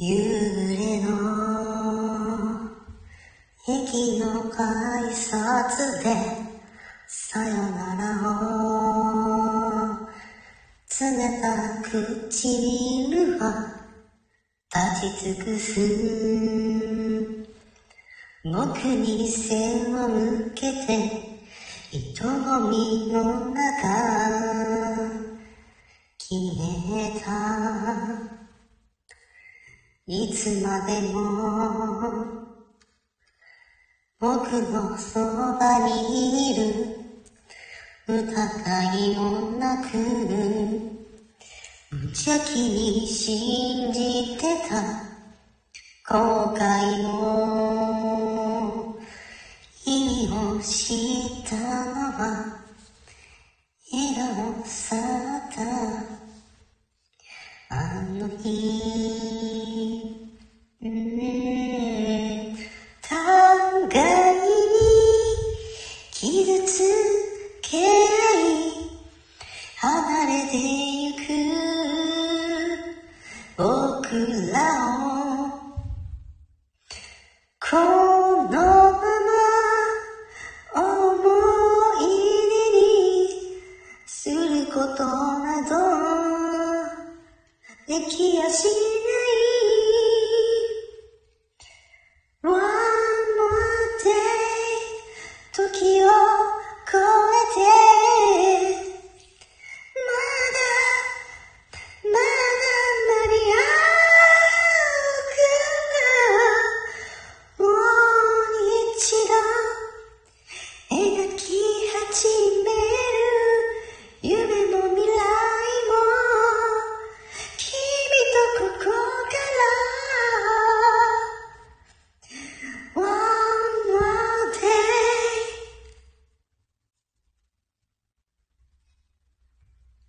夕暮れの駅の改札でさよならを。詰めた唇は立ち尽くす。僕に背を向けて人混みの中。いつまでも僕のそばにいる疑いもなく無邪気に信じてた後悔の意味を知ったのは笑顔さったあの日。うん互いに傷つけ合い離れてゆく。僕らをこのまま思い出にすることなどできやしない。